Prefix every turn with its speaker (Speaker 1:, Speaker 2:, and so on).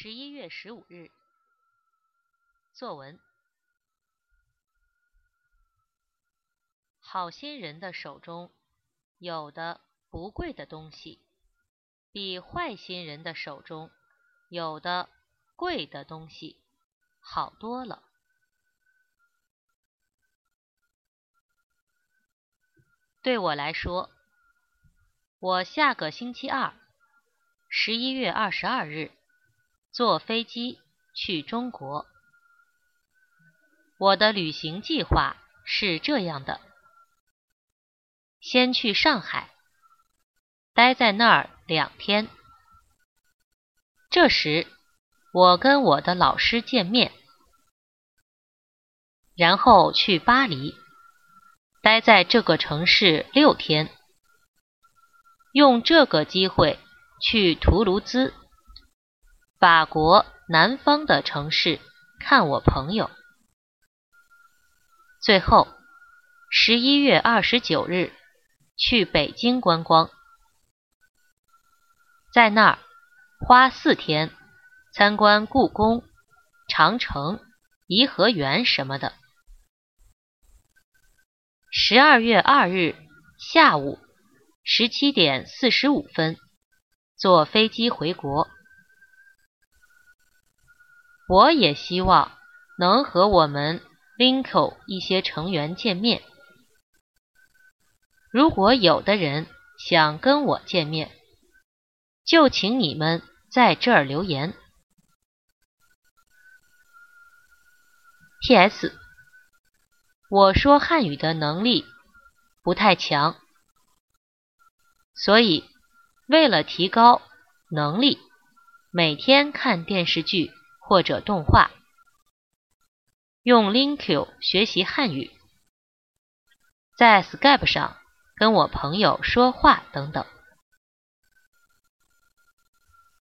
Speaker 1: 十一月十五日，作文：好心人的手中有的不贵的东西，比坏心人的手中有的贵的东西好多了。对我来说，我下个星期二，十一月二十二日。坐飞机去中国。我的旅行计划是这样的：先去上海，待在那儿两天。这时，我跟我的老师见面，然后去巴黎，待在这个城市六天。用这个机会去图卢兹。法国南方的城市看我朋友，最后十一月二十九日去北京观光，在那儿花四天参观故宫、长城、颐和园什么的。十二月二日下午十七点四十五分坐飞机回国。我也希望能和我们 Linko 一些成员见面。如果有的人想跟我见面，就请你们在这儿留言。P.S. 我说汉语的能力不太强，所以为了提高能力，每天看电视剧。或者动画，用 Linku 学习汉语，在 Skype 上跟我朋友说话等等。